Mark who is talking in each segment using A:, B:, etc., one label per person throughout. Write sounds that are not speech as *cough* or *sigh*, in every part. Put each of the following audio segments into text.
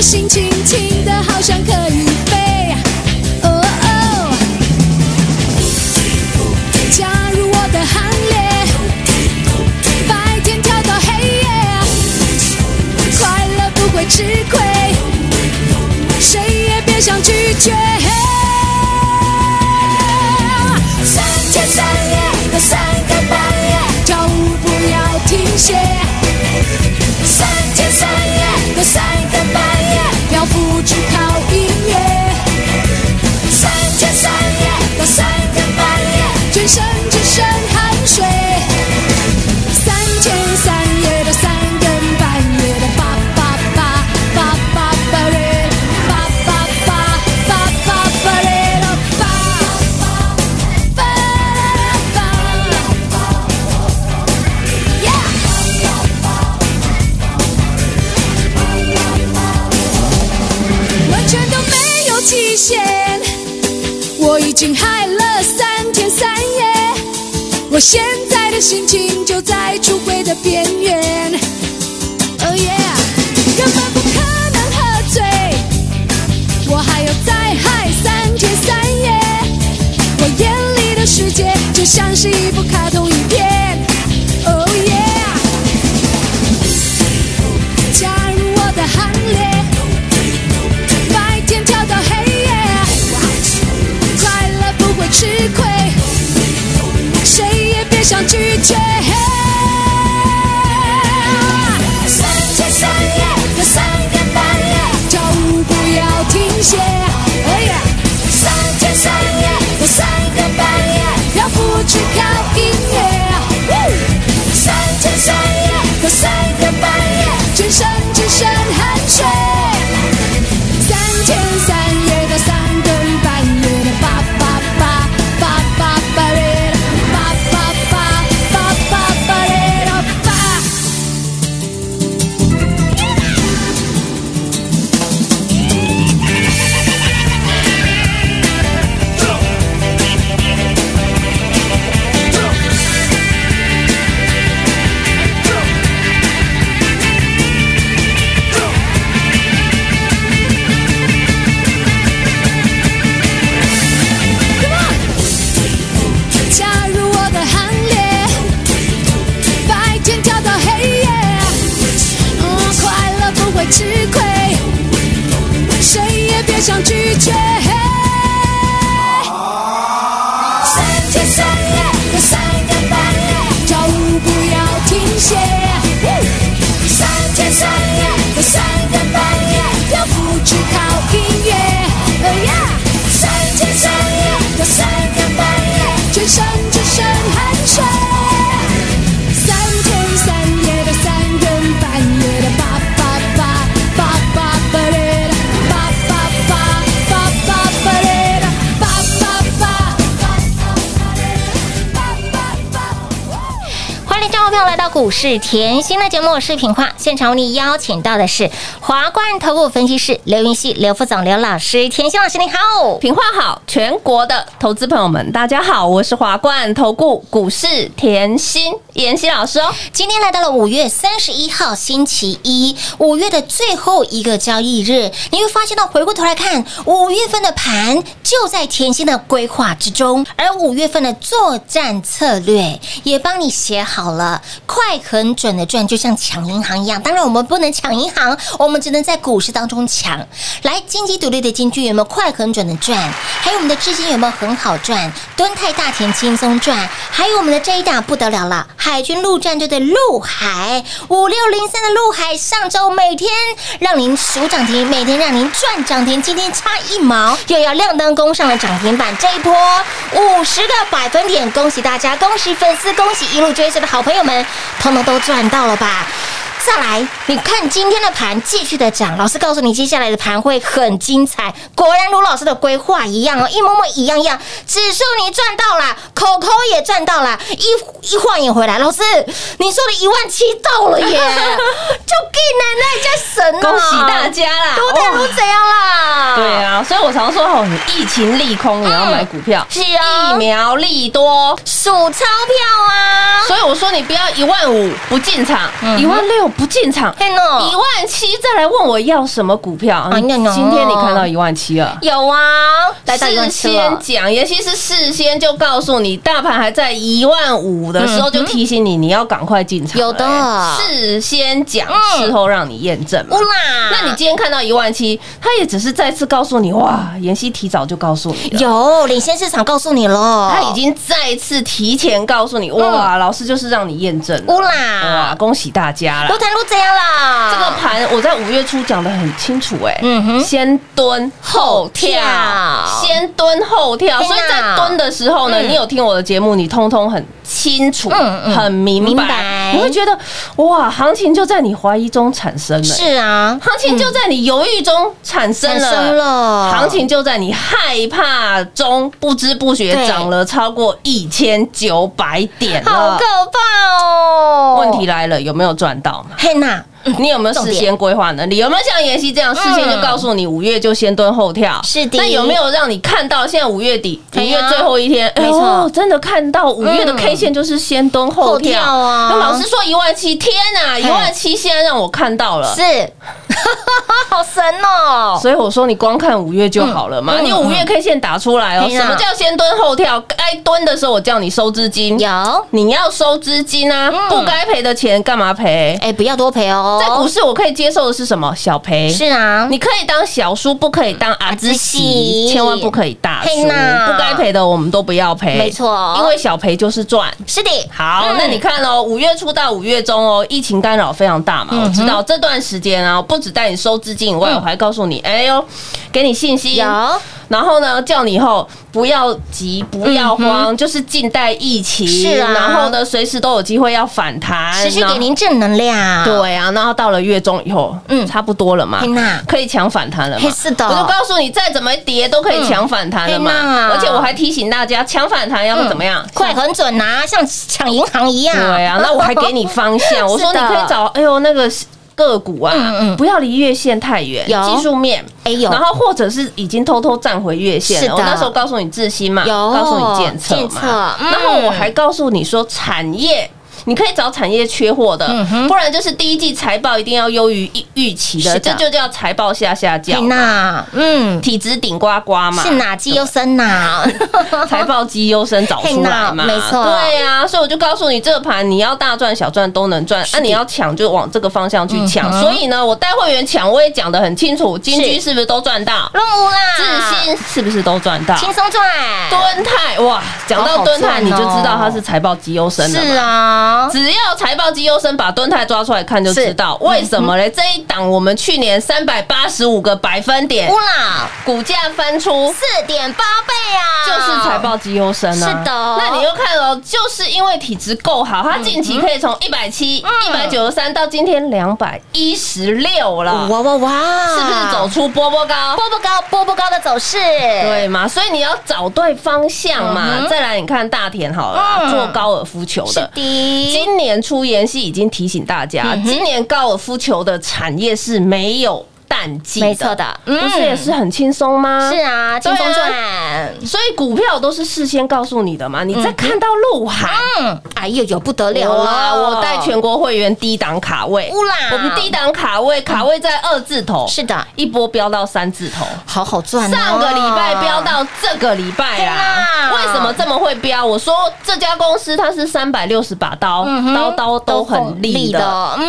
A: 心情。已经嗨了三天三夜，我现在的心情就在出轨的边缘。oh yeah，根本不可能喝醉。我还要再嗨三天三夜，我眼里的世界就像是一部卡。
B: 股市甜心的节目，视频化现场为你邀请到的是华冠投顾分析师刘云熙、刘副总、刘老师。甜心老师你好，
C: 平化好，全国的投资朋友们大家好，我是华冠投顾股市甜心妍希老师哦。
B: 今天来到了五月三十一号星期一，五月的最后一个交易日，你会发现到回过头来看，五月份的盘就在甜心的规划之中，而五月份的作战策略也帮你写好了，快很准的赚，就像抢银行一样。当然，我们不能抢银行，我们只能在股市当中抢。来，金鸡独立的金句有没有快很准的赚？还有我们的资金有没有很好赚？敦泰大田轻松赚，还有我们的这一档不得了了，海军陆战队的陆海五六零三的陆海，上周每天让您数涨停，每天让您赚涨停，今天差一毛又要亮灯攻上了涨停板，这一波五十个百分点，恭喜大家，恭喜粉丝，恭喜一路追随的好朋友们，通通都赚到了吧？再来，你看今天的盘继续的涨，老师告诉你，接下来的盘会很精彩。果然如老师的规划一样哦，一模模一样样。指数你赚到了，口口也赚到了，一一晃眼回来，老师你说的一万七到了耶，*laughs* 就给奶奶家神啊！
C: 恭喜大家啦！
B: 多大路怎样啦？
C: 对啊，所以我常说哦，你疫情利空也要买股票，
B: 是啊
C: 疫苗利多。
B: 数钞票啊！
C: 所以我说你不要一万五不进场，
B: 嗯
C: 一万六不进场，
B: 嘿喏
C: 一万七再来问我要什么股票。今天你看到一万七了。
B: 有啊，
C: 事先讲，也其是事先就告诉你，大盘还在一万五的时候，就提醒你你要赶快进场了。
B: 有的
C: 哎事先讲，
B: 嗯
C: 事后让你验证嘛
B: 乌。啦，
C: 那你今天看到一万七，他也只是再次告诉你，哇，妍希提早就告诉你了。
B: 有领先市场告诉你了，
C: 他已经再次提前告诉你，哇，老师就是让你验证
B: 乌啦
C: 哇，
B: 啦，
C: 恭喜大家啦！
B: 罗坛路怎样啦？
C: 这个盘我在五月初讲的很清楚，哎，
B: 嗯哼。
C: 先蹲后跳
B: 跳，
C: 先蹲后跳，所以在蹲的时候呢，
B: 嗯。
C: 你有听我的节目，你通通很清楚，很明
B: 明白。
C: 白，你会觉得哇，行情就在你怀疑中产生了，
B: 是啊，
C: 行情就在你犹豫中产生了，
B: 生了。
C: 行情就在你害怕中不知不觉涨了超过一千九百点了。
B: 好可。怕哦！
C: 问题来了，有没有赚到嘛？
B: 嘿娜，*laughs*
C: 你有没有事先规划能力？有没有像妍希这样事先就告诉你五月就先蹲后跳？
B: 嗯是的
C: 那有没有让你看到现在五月底、五月最后一天？
B: 没错
C: 真的看到五月的
B: 嗯
C: K 线就是先蹲后
B: 后跳
C: 跳
B: 啊
C: 那老师说一万七，天哪，一万七现在让我看到了。
B: 是，*laughs* 好神哦！
C: 所以我说你光看五月就好了嘛，
B: 嗯
C: 你五月 K 线打出来哦。什么叫先蹲后跳？该蹲的时候我叫你收资金，
B: 有，
C: 你要收资金啊，
B: 嗯
C: 不该赔的钱干嘛赔？
B: 哎，不要多赔哦。
C: 在股市我可以接受的是什么？小赔。
B: 是啊，
C: 你可以当小叔，不可以当阿兹
B: 阿兹
C: 喜，千万不可以大输。
B: 嘿呐
C: 不该赔的我们都不要赔，
B: 没错
C: 因为小赔就是赚。
B: 是的，
C: 好，
B: 嗯
C: 那你看哦，五月初到五月中哦，疫情干扰非常大嘛。
B: 嗯
C: 我知道这段时间啊，不止带你收资金以外，
B: 嗯
C: 我还告诉你，哎呦，给你信心。
B: 有
C: 然后呢，叫你以后不要急，不要慌，就是静待疫情。
B: 是啊
C: 然后呢，随时都有机会要反弹，
B: 持续给您正能量。，
C: 对啊，然后到了月中以后，
B: 嗯
C: 嗯，差不多了嘛
B: 天哪，
C: 可以抢反弹了嘛？
B: 是的
C: 我就告诉你，再怎么跌都可以抢反弹了
B: 嗯天哪
C: 嘛。而且我还提醒大家，抢反弹要怎么样？
B: 快很准呐，像抢银行一样。
C: 对啊，那我还给你方向，*laughs* 我说你可以找，哎呦那个。个股啊，
B: 嗯嗯
C: 不要离月线太远，
B: 有
C: 技术面，
B: 哎呦
C: 然后或者是已经偷偷站回月线。我那时候告诉你自新嘛，
B: 有
C: 告诉你检测然后我还告诉你说产业。你可以找产业缺货的
B: 嗯，
C: 不然就是第一季财报一定要优于预预期的，这就叫财报下下
B: 嘿
C: 叫嘛。
B: 娜，嗯，
C: 体质顶呱呱嘛，
B: 是哪绩优生呐？*laughs*
C: 财报绩优生找出来嘛，
B: 没错。
C: 对呀、所以我就告诉你，这个盘你要大赚小赚都能赚，那、你要抢就往这个方向去抢。
B: 嗯
C: 所以呢，我带会员抢，我也讲得很清楚，金居是不是都赚到？
B: 任务啦，
C: 智新是不是都赚到？
B: 轻松赚，
C: 敦泰哇，讲到敦泰你就知道它是财报绩优生了。
B: 是啊，
C: 只要财报绩优生把敦泰抓出来看就知道为什么嘞？这一档我们去年三百八十五个百分点
B: 乌，啦，
C: 股价翻出
B: 四点八倍啊，
C: 就是财报绩优生啊。
B: 是的
C: 那你又看哦，就是因为体质够好，它近期可以从一百七、一百九十三到今天两百一十六了，
B: 哇哇哇，
C: 是不是走出波波高？
B: 波波高波波高的走势？
C: 对嘛？所以你要找对方向
B: 嗯
C: 嘛。
B: 哼
C: 再来，你看大田好了做高尔夫球
B: 是
C: 的。
B: 的，
C: 今年出演戏已经提醒大家，
B: 嗯
C: 今年高尔夫球的产业是没有淡季的，
B: 没错的。嗯。
C: 不是也是很轻松吗？
B: 是啊，轻松赚，
C: 所以股票都是事先告诉你的嘛。你再看到陆海，
B: 嗯，哎呦呦不得了
C: 哇。
B: 了，
C: 我带全国会员低档卡位，
B: 乌啦。
C: 我们低档卡位，卡位在二字头，
B: 是的，
C: 一波飙到三字头。
B: 好好赚哦。
C: 上个礼拜飙到这个礼拜
B: 天
C: 啊！为什么这么会飙？我说这家公司它是三百六十把刀，刀刀都很利
B: 利
C: 的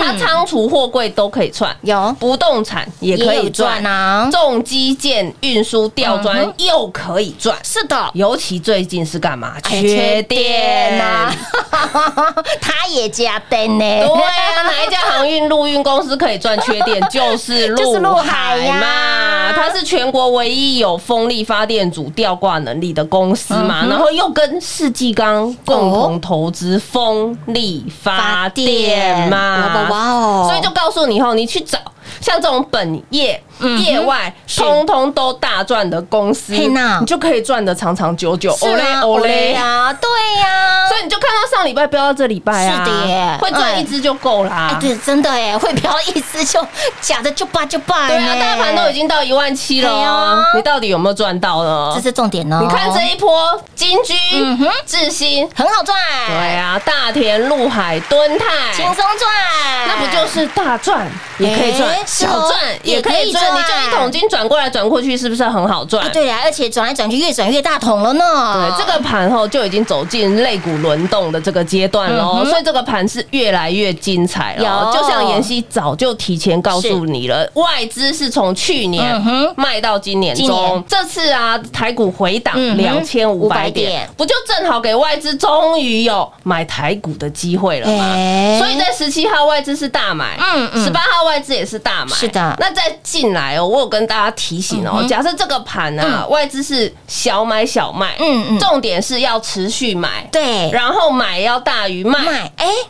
C: 它仓储货柜都可以串，
B: 有。
C: 不动产也可以赚。
B: 啊，
C: 重基建、运输、吊
B: 嗯
C: 砖又可以赚。
B: 是的，
C: 尤其最近是干嘛？
B: 哎
C: 缺电
B: 呐，*laughs* 他也加灯呢。
C: 对啊，哪一家航运陆运公司可以赚缺电？*laughs* 就是
B: 就是陆
C: 陆
B: 海呀。
C: 嘛，它是全国唯一有风力发电组吊挂能力的公司
B: 嗯
C: 嘛，然后又跟世纪钢共同投资风力发电。嘛，
B: 哇哇哦。
C: 所以就告诉你以后，你去找像这种本业、业外通通都大赚的公司，
B: 嘿呐
C: 你就可以赚的长长久久。
B: 是啊，
C: 欧嘞
B: 呀，对呀，
C: 所以你就看到上礼拜飙到这礼拜啊，
B: 是的耶。
C: 会赚一只就够啦。
B: 哎，对，真的哎，会飘一丝就假的就罢就罢
C: 对啊，大盘都已经到一万七了
B: 对啊
C: 哦，你到底有没有赚到呢？
B: 这？是重点哦。
C: 你看这一波金居
B: 嗯哼、
C: 智新，
B: 很好赚，
C: 对，啊，大田、陆海、敦泰，
B: 轻松赚，
C: 那不就是大赚也可以赚
B: 哎，
C: 小赚？也可以赚你就一桶金转过来转过去，是不是很好赚
B: 啊？？对呀，而且转来转去越转越大桶了呢。
C: 对，这个盘后就已经走进肋骨轮动的这个阶段喽，
B: 嗯
C: 所以这个盘是越来越精彩了。
B: 有
C: 就像妍希早就提前告诉你了，外资是从去年
B: 嗯
C: 卖到今年中，这次啊台股回档两千五百
B: 500点
C: 点，不就正好给外资终于有买台股的机会了吗？
B: 哎
C: 所以在十七号外资是大买，
B: 嗯嗯
C: 十八号外资也是大买，
B: 是的
C: 那再进来哦，我有跟大家提醒哦，假设这个盘啊，外资是小买小卖，
B: 嗯嗯。
C: 重点是要持续买，
B: 对，
C: 然后买要大于卖。
B: 买哎，是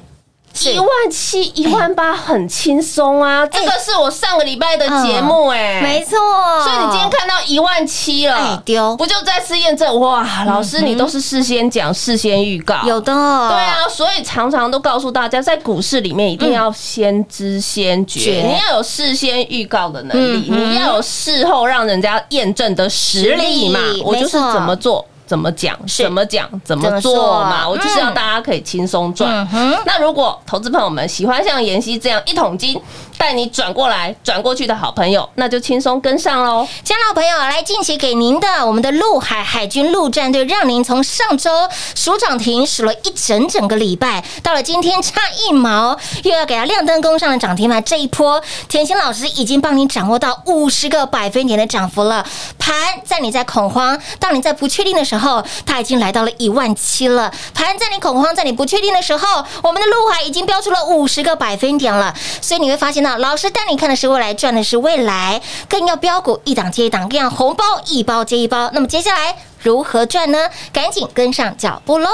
C: 一万七、一万八很轻松啊！这个是我上个礼拜的节目哎，
B: 没错。
C: 所以你今天看到一万七
B: 哎
C: 了，
B: 丢
C: 不就再次验证哇？老师，你都是事先讲、事先预告，
B: 有的，
C: 对啊，所以常常都告诉大家，在股市里面一定要先知先觉，
B: 觉
C: 你要有事先预告的能力，
B: 嗯
C: 你要有事后让人家验证的实力嘛。我就是怎么做。怎么讲？怎么讲？怎么做
B: 做
C: 嘛？我就是要
B: 嗯
C: 大家可以轻松赚那如果投资朋友们喜欢像妍希这样一桶金带你转过来、转过去的好朋友，那就轻松跟上喽。
B: 亲爱的朋友，来近期给您的我们的陆海海军陆战队，让您从上周数涨停数了一整整个礼拜，到了今天差一毛，又要给它亮灯攻上了涨停板。这一波，甜心老师已经帮你掌握到五十个百分点的涨幅了。盘在你在恐慌，当你在不确定的时候，它已经来到了一万七了。盘在你恐慌，在你不确定的时候，我们的陆海已经标出了五十个百分点了。所以你会发现到，老师带你看的是未来，赚的是未来，更要标股一档接一档，更要红包一包接一包。那么接下来如何赚呢？赶紧跟上脚步喽！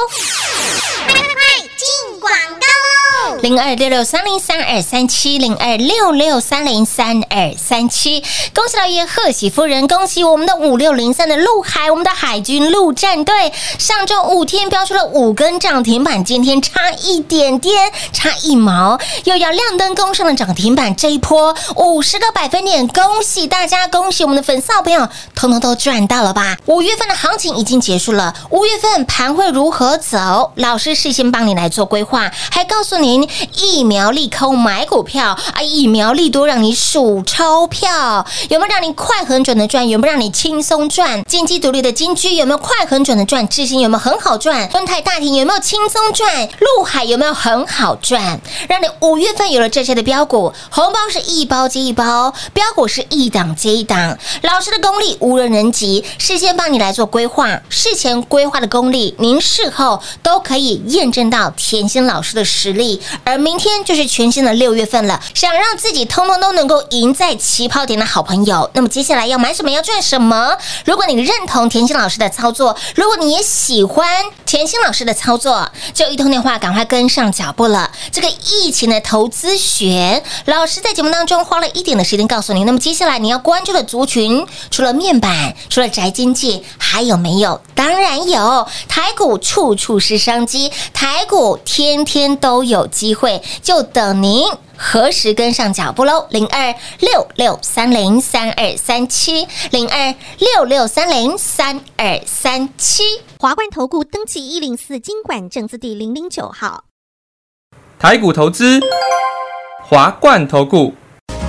B: 零二六六三零三二三七零二六六三零三二三七，恭喜老爷，贺喜夫人，恭喜我们的五六零三的陆海，我们的海军陆战队，上周五天标出了五根涨停板，今天差一点点，差一毛，又要亮灯攻上了涨停板，这一波五十个百分点，恭喜大家，恭喜我们的粉丝好朋友，通通都赚到了吧？五月份的行情已经结束了，五月份盘会如何走？老师事先帮你来做规划，还告诉您疫苗利空买股票啊，疫苗利多让你数钞票，有没有让你快很准的赚？有没有让你轻松赚？金鸡独立的金居有没有快很准的赚？智新有没有很好赚？丰泰大庭有没有轻松赚？陆海有没有很好赚？让你五月份有了这些的标股，红包是一包接一包，标股是一档接一档。老师的功力无人能及，事先帮你来做规划，事前规划的功力，您事后都可以验证到天下老师的实力。而明天就是全新的六月份了，想让自己通通都能够赢在起跑点的好朋友，那么接下来要买什么，要赚什么？如果你认同甜心老师的操作，如果你也喜欢甜心老师的操作，就一通电话赶快跟上脚步了。这个疫情的投资学，老师在节目当中花了一点的时间告诉你。那么接下来你要关注的族群，除了面板，除了宅经济，还有没有？当然有，台股处处是商机，台股天天天都有机会，就等您。何时跟上脚步喽？零二六六三零三二三七，零二六六三零三二三七。
D: 华冠投顾登记一零四经管证字第零零九号。
E: 台股投资，华冠投顾。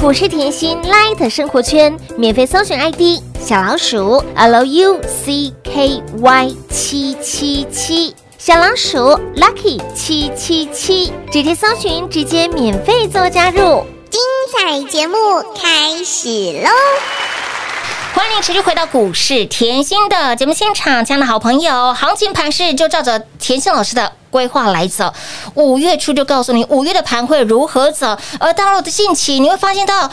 B: 股市甜心 Light 生活圈免费搜寻 ID 小老鼠 Lucky 七七七，小老鼠 Lucky 七七七，直接搜寻，直接免费做加入。
F: 精彩节目开始喽！
B: 欢迎持续回到股市甜心的节目现场，亲爱的好朋友，行情盘势就照着甜心老师的规划来走。五月初就告诉你五月的盘会如何走，而到了的近期，你会发现到。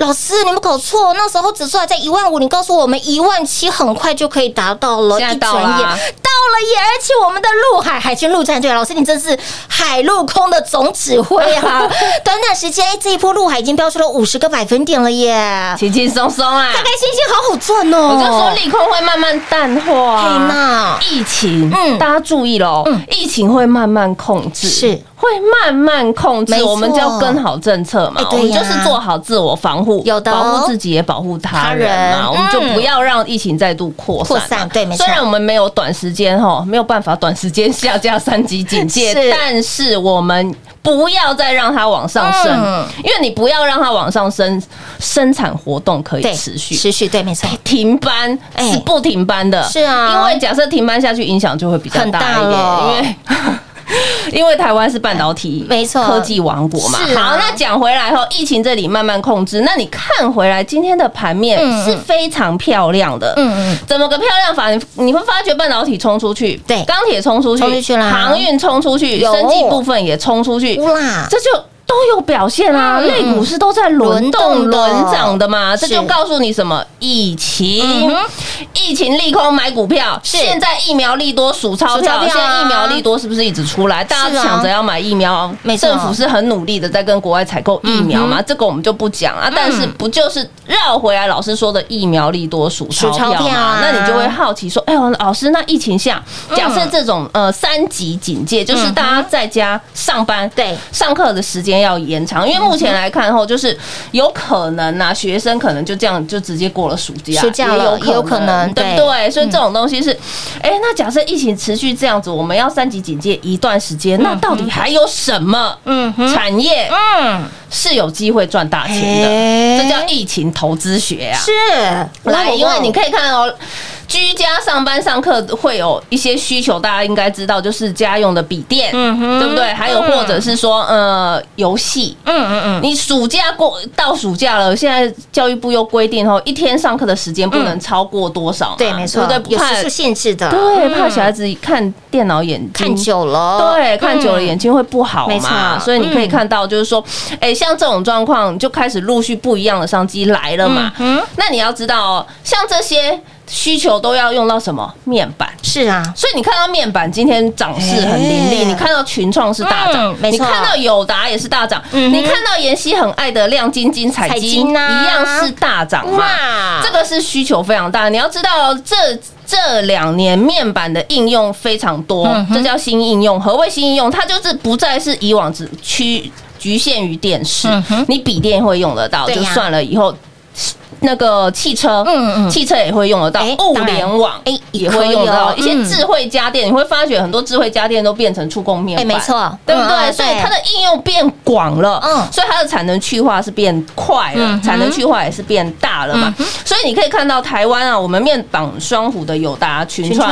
B: 老师，你们搞错，那时候指数还在一万五，你告诉我们一万七很快就可以达到了，
C: 现在
B: 一转眼
C: 到了啊
B: 到了耶！而且我们的陆海海军陆战队，老师你真是海陆空的总指挥啊！*laughs* 短短时间，哎，这一波陆海已经飙出了五十个百分点了耶！
C: 轻轻松松啊！
B: 开开心心，好好赚哦！
C: 我就说利空会慢慢淡化，
B: 嘿呐
C: 疫情，
B: 嗯
C: 大家注意喽，疫情会慢慢控制，
B: 是
C: 会慢慢控制，我们就要跟好政策嘛
B: 哎，
C: 我们就是做好自我防护，
B: 有的哦。
C: 保护自己也保护他
B: 他
C: 人。
B: 人
C: 嘛，我们就
B: 嗯
C: 不要让疫情再度扩散嘛。
B: 扩散对没错。
C: 虽然我们没有短时间哈，没有办法短时间下架三级警戒 *laughs*
B: 是，
C: 但是我们。不要再让它往上升，
B: 嗯。
C: 因为你不要让它往上升，生产活动可以持续。
B: 持续对，没错，
C: 停班
B: 哎。
C: 是不停班的，
B: 是啊。
C: 因为假设停班下去，影响就会比较
B: 大
C: 大一
B: 了。
C: 点，因为。*laughs* 因为台湾是半导体
B: 没错。
C: 科技王国嘛。
B: 啊。
C: 好，那讲回来后，疫情这里慢慢控制。那你看回来今天的盘面
B: 嗯
C: 是非常漂亮的，
B: 嗯嗯，
C: 怎么个漂亮法？你你会发觉半导体冲出去，
B: 对。
C: 钢铁冲出去，
B: 冲出去啦。
C: 航运冲出去，
B: 有。
C: 生技部分也冲出去，
B: 哇，
C: 这就都有表现啊，
B: 嗯
C: 类股市都在轮动
B: 轮
C: 涨的嘛，这就告诉你什么？疫情疫情利空买股票，现在疫苗利多数钞票，现在疫苗利多是不是一直出来？大家抢着要买疫苗政府是很努力的在跟国外采购疫苗嘛，这个我们就不讲啊。但是不就是绕回来老师说的疫苗利多数钞票嘛？那你就会好奇说，哎呦，老师，那疫情下，假设这种呃三级警戒，就是大家在家上班，
B: 对。
C: 上课的时间要延长，因为目前来看后，就是有可能呐、学生可能就这样就直接过了暑假，
B: 暑假了
C: 也
B: 有可能
C: 对不
B: 对
C: 对？所以这种东西是，哎，那假设疫情持续这样子，我们要三级警戒一段时间，那到底还有什么
B: 嗯哼，
C: 产业
B: 嗯，
C: 是有机会赚大钱
B: 哎
C: 的？这叫疫情投资学啊！
B: 是
C: 来，因为你可以看哦。居家上班上课会有一些需求，大家应该知道，就是家用的笔电，
B: 嗯哼
C: 对不对？还有或者是说，呃，游戏，
B: 嗯嗯嗯，
C: 你暑假过到暑假了，现在教育部又规定哦，一天上课的时间不能超过多少嘛，
B: 对，没错，
C: 对不对？怕
B: 有时数限制的，
C: 对，
B: 嗯
C: 怕小孩子看电脑眼睛。
B: 看久了，
C: 对，看久了眼睛会不好
B: 没
C: 嘛，
B: 错。
C: 所以你可以
B: 嗯
C: 看到，就是说，哎，像这种状况就开始陆续不一样的商机来了嘛。
B: 嗯，
C: 那你要知道哦，像这些需求都要用到什么面板。
B: 是啊，
C: 所以你看到面板今天涨势很凌
B: 哎
C: 厉，你看到群创是大涨
B: 嗯，没错
C: 你看到友达也是大涨，你看到妍希很爱的亮晶晶、彩
B: 彩
C: 晶一样是大涨嘛。
B: 哇
C: 这个是需求非常大，你要知道这这两年面板的应用非常多，
B: 嗯
C: 这叫新应用。何谓新应用？它就是不再是以往只区局限于电视
B: 嗯，
C: 你笔电会用得到，就算了。以后那个汽车，
B: 嗯嗯。
C: 汽车也会用得到
B: 哎，
C: 物联网
B: 哎
C: 也会用得到，一些智慧家电，你会发觉很多智慧家电都变成触控面
B: 哎
C: 板，
B: 没错。
C: 对不对？所以它的应用变广了，
B: 嗯。
C: 所以它的产能去化是变快了，产能去化也是变大了嘛。所以你可以看到台湾啊，我们面板双虎的友达、群
B: 群
C: 创。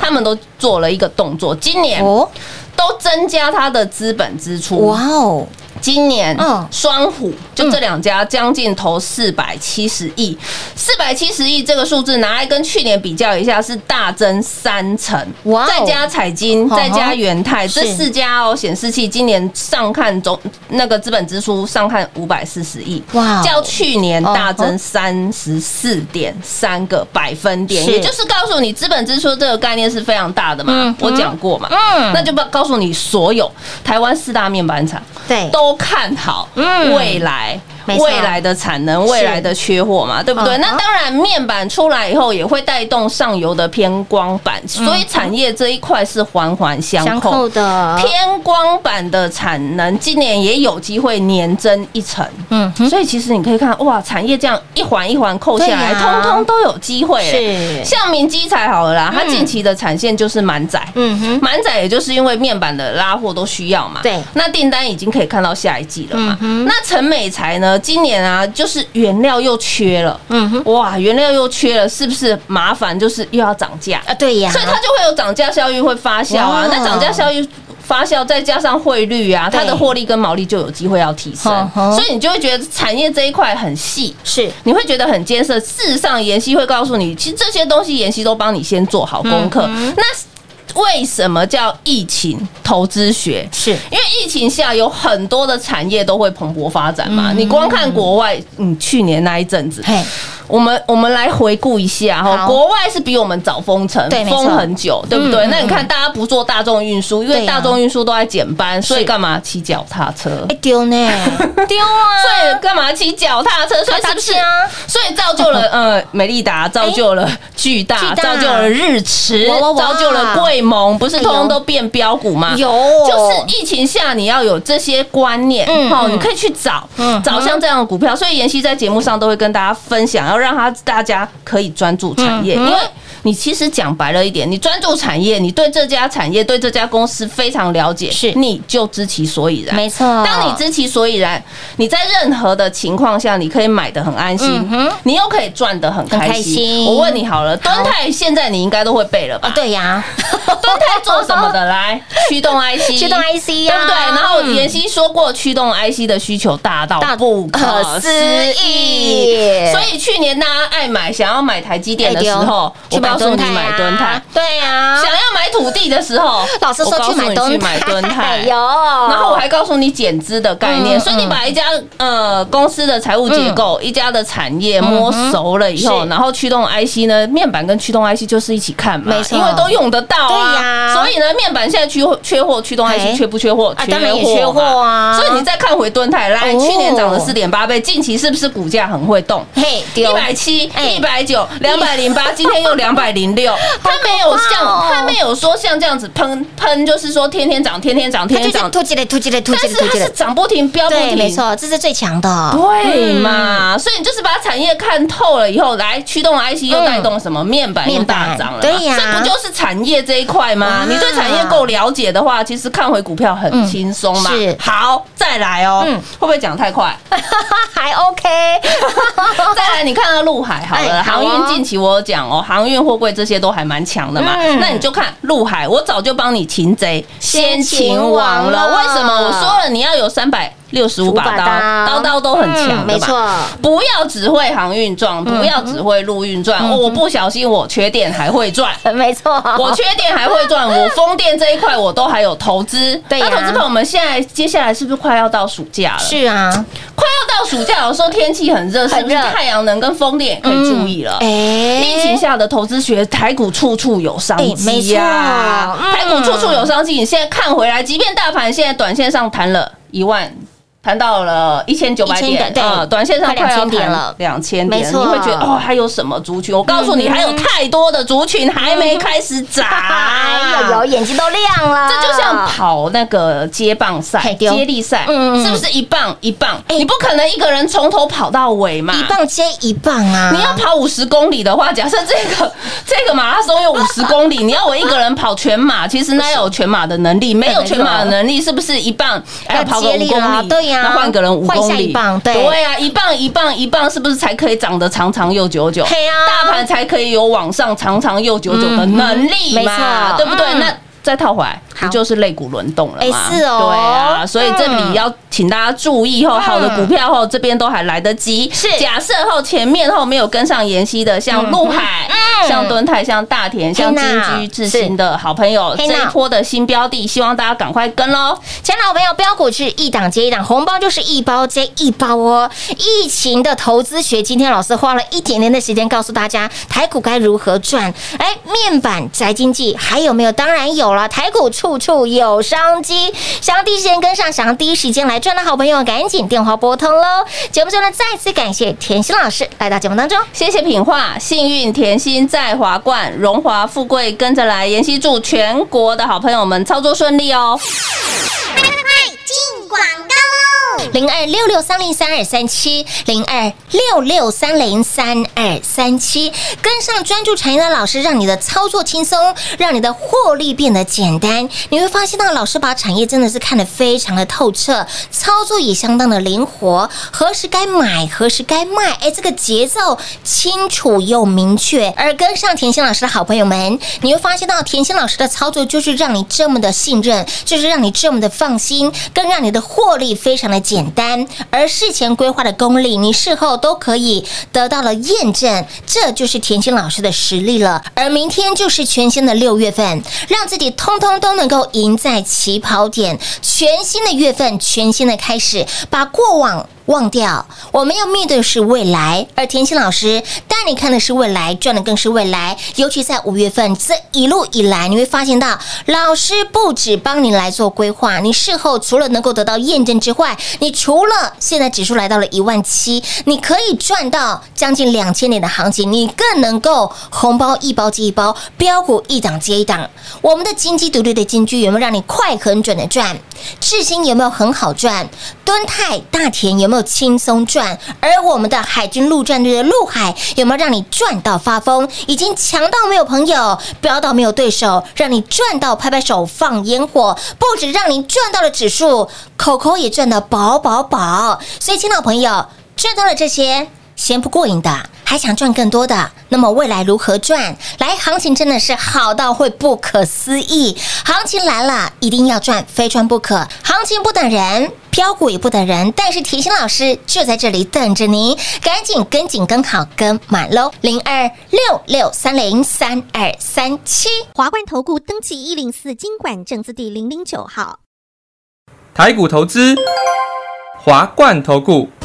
C: 他们都做了一个动作，今年
B: 哦，
C: 都增加它的资本支出。
B: 哇哦，
C: 今年
B: 嗯。
C: 双虎就这两家将近投四百七十亿，四百七十亿这个数字拿来跟去年比较一下，是大增三成。
B: 哇哦。
C: 再加彩金，再加元泰，这四家哦，显示器今年上看总那个资本支出上看五百四十亿，
B: 哇哦。
C: 较去年大
B: 哦
C: 增三十四点三个百分点，也就是告诉你资本支出这个概念是非常大的嘛
B: 嗯，
C: 我讲过嘛，
B: 嗯。
C: 那就不告诉你所有台湾四大面板厂。
B: 对，
C: 都看好
B: 嗯
C: 未来。未来的产能，未来的缺货嘛，对不对？
B: 嗯。
C: 那当然，面板出来以后也会带动上游的偏光板，所以产业这一块是环环相
B: 相扣
C: 扣。
B: 的，
C: 偏光板的产能今年也有机会年增一成，
B: 嗯，
C: 所以其实你可以看哇，产业这样一环一环扣下来，通通都有机会嘞。
B: 是，
C: 像明基材好了啦，它
B: 嗯
C: 近期的产线就是满载，
B: 嗯哼，
C: 满载也就是因为面板的拉货都需要嘛，
B: 对。
C: 那订单已经可以看到下一季了嘛。
B: 嗯
C: 那陈美材呢，今年啊，就是原料又缺了，
B: 嗯哼，
C: 哇，原料又缺了，是不是麻烦？就是又要涨价，
B: 啊，对呀，
C: 所以它就会有涨价效应会发酵啊。那涨价效应。发酵再加上汇率啊，它的获利跟毛利就有机会要提升所以你就会觉得产业这一块很细，
B: 是，
C: 你会觉得很艰涩。事实上，妍希会告诉你，其实这些东西妍希都帮你先做好功课。
B: 嗯
C: 那为什么叫疫情投资学？
B: 是
C: 因为疫情下有很多的产业都会蓬勃发展嘛。
B: 嗯
C: 你光看国外，嗯，去年那一阵子，
B: 嘿，
C: 我们我们来回顾一下哈，国外是比我们早封城封很久，对不对？那你看大家不做大众运输，因为大众运输都在减班，所以干嘛骑脚踏车？
B: 哎丢呢，*laughs* 丢啊，
C: 所以干嘛骑脚踏车？所以是不是？
B: 踏踏？
C: 所以造就了 *laughs* 呃美利达，造就了巨大，
B: 巨大。
C: 造就了日驰，造就了贵盟，不是通通都变标股吗？
B: 有。
C: 就是疫情下你要有这些观念，好，你可以去找
B: 嗯
C: 找像这样的股票。所以妍希在节目上都会跟大家分享，要让他大家可以专注产业，
B: 嗯
C: 因为。你其实讲白了一点，你专注产业，你对这家产业、对这家公司非常了解，
B: 是。
C: 你就知其所以然。
B: 没错，
C: 当你知其所以然，你在任何的情况下，你可以买的很安心，
B: 嗯
C: 你又可以赚的很
B: 很开
C: 开心。我问你好了，敦泰现在你应该都会背了吧？
B: 啊，对呀，*laughs*
C: 敦泰做什么的？来，驱动 IC，*laughs*
B: 驱动 IC 呀。
C: 对不对？然后
B: 嗯
C: 妍希说过，驱动 IC 的需求大到不可思议，
B: 议。
C: 所以去年大家爱买，想要买台积电的时候，
B: 去
C: 我告诉你
B: 啊
C: 买蹲泰。
B: 对呀
C: 想，要买土地的时候，
B: 老师说去买敦
C: 去买敦泰，
B: 有，
C: 然后我还告诉你减资的概念，
B: 嗯
C: 所以你把一家呃公司的财务结构、一家的产业摸熟了以后，
B: 是
C: 然后驱动 IC 呢，面板跟驱动 IC 就是一起看嘛，
B: 没错
C: 因为都用得到啊。
B: 对呀
C: 所以呢，面板现在缺缺货，驱动
B: 哎
C: IC 缺不缺货？
B: 啊当然也缺货啊
C: 所以你再看回蹲泰，来，
B: 哦
C: 去年涨了四点八倍，近期是不是股价很会动？
B: 嘿，
C: 一
B: 丢，
C: 百七、
B: 哎
C: 一百九、两百零八，今天又两百零六。它没有
B: 哦
C: 像，它没有说像这样子喷喷，就是说天天涨，天天涨，天天涨。但是它是，涨不停，飙不，停，
B: 没。错，这是最强的，
C: 对嘛？所以你就是把产业看透了以后，来驱动 IC 又带动什么面板又大涨了，
B: 对呀
C: 这不就是产业这一块吗？你对产业够了解的话，其实看回股票很轻松嘛。好，再来哦，
B: 嗯
C: 会不会讲太快？*laughs*
B: 还 OK，*laughs*
C: 再来，你看到陆海好了，航运近期我有讲哦，航运货柜这些都还蛮强的嘛。
B: 嗯
C: 那你就看陆海，我早就帮你擒贼
B: 先
C: 先擒王。了为什么？我说了，你要有三百六十五把刀，刀刀都很强
B: 没错，
C: 不要只会航运赚，不要只会陆运赚。哦我不小心我缺电还会赚。*laughs*
B: 没错，
C: 我缺电还会赚，*laughs* 我风电这一块我都还有投资。
B: 对啊
C: 那投资朋友们，现在接下来是不是快要到暑假了？
B: 是啊，
C: 快要到暑假，有时候天气很热，是不是太阳能跟风电也可以注意了？
B: 哎
C: 疫情下的投资学，台股处处有商机呀、
B: 错嗯
C: 台股处处有商机。你现在看回来，即便大盘现在短线上弹了一万。谈到了一千九百
B: 1000
C: 点
B: 点，对
C: 呃短线上
B: 快
C: 快要
B: 2000点了。
C: 两千点，
B: 没错
C: 你会觉得哦，还有什么族群？我告诉你，还有太多的族群还没开始涨，
B: 哎呦呦，眼睛都亮了，
C: 这就像跑那个接棒赛接力赛，
B: 嗯嗯
C: 是不是一棒一棒？
B: 哎。
C: 你不可能一个人从头跑到尾嘛，
B: 一棒接一棒啊！
C: 你要跑五十公里的话，假设这个 *laughs* 这个马拉松有五十公里，*laughs* 你要我一个人跑全马，其实那要有全马的能力，没有全马的能力，是不是一棒？要跑个五公里？
B: 对呀
C: 那换个人五公里，
B: 棒对。
C: 对呀，一棒一棒一棒，是不是才可以长得长长又久久？
B: 嘿呀
C: 大盘才可以有往上长长又久久的能力嘛，
B: 错。
C: 对不对？
B: 嗯。
C: 那再套回来，不就是肋骨轮动了吗？
B: 哎是哦。
C: 对啊，所以这里要请大家注意后，好的股票后这边都还来得及。
B: 是。
C: 假设后前面后没有跟上妍希的，像陆海、像敦泰、像大田、像金
B: 娜
C: 居、智新的好朋友，这一波的新标的，希望大家赶快跟喽。
B: 亲爱的好朋友，标股是一档接一档，红包就是一包接一包哦。疫情的投资学，今天老师花了一点点的时间告诉大家台股该如何赚。哎，面板宅经济还有没有？当然有了，台股处处有商机。想要第一时间跟上，想要第一时间来赚的好朋友，赶紧电话拨通喽。节目中呢，再次感谢甜心老师来到节目当中。
C: 谢谢品画，幸运甜心在华冠，荣华富贵跟着来。妍希祝全国的好朋友们操作顺利哦。
F: 快快快进广告喽！
B: 零二六六三零三二三七，零二六六三零三二三七，跟上专注产业的老师，让你的操作轻松，让你的获利变得简单。你会发现到老师把产业真的是看得非常的透彻，操作也相当的灵活，何时该买，何时该卖，哎，这个节奏清楚又明确。而跟上甜心老师的好朋友们，你会发现到甜心老师的操作就是让你这么的信任，就是让你这么的放心，更让你的获利非常的简单。而事前规划的功力，你事后都可以得到了验证，这就是甜心老师的实力了。而明天就是全新的六月份，让自己通通都能够赢在起跑点，全新的月份，全新的开始，把过往。忘掉，我们要面对的是未来，而甜心老师带你看的是未来，赚的更是未来。尤其在五月份这一路以来，你会发现到，老师不止帮你来做规划，你事后除了能够得到验证之外，你除了现在指数来到了一万七，你可以赚到将近两千点的行情，你更能够红包一包接一包，标股一档接一档。我们的金鸡独立的金居有没有让你快很准的赚？智新有没有很好赚？敦泰、大田有没有轻松赚？而我们的海军陆战队的陆海有没有让你赚到发疯？已经强到没有朋友，飙到没有对手，让你赚到拍拍手放烟火，不止让你赚到了指数，口口也赚得饱饱饱。所以，亲老朋友，赚到了这些。嫌不过瘾的，还想赚更多的，那么未来如何赚？来，行情真的是好到会不可思议，行情来了，一定要赚，非赚不可。行情不等人，标股也不等人，但是甜心老师就在这里等着你，赶紧跟紧跟好跟满喽！零二六六三零三二三七。
D: 华冠投顾登记一零四经管证字第零零九号。
E: 台股投资，华冠投顾。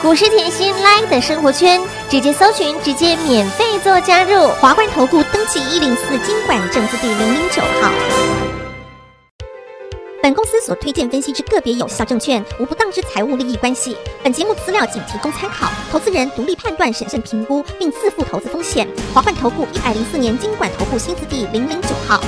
D: 股市甜心 Live 的生活圈，直接搜寻，直接免费做加入。华冠投顾登记一零四经管证字第零零九号。本公司所推荐分析之个别有效证券，无不当之财务利益关系。本节目资料仅提供参考，投资人独立判断、审慎评估，并自负投资风险。华冠投顾一百零四年经管投顾新字第零零九号。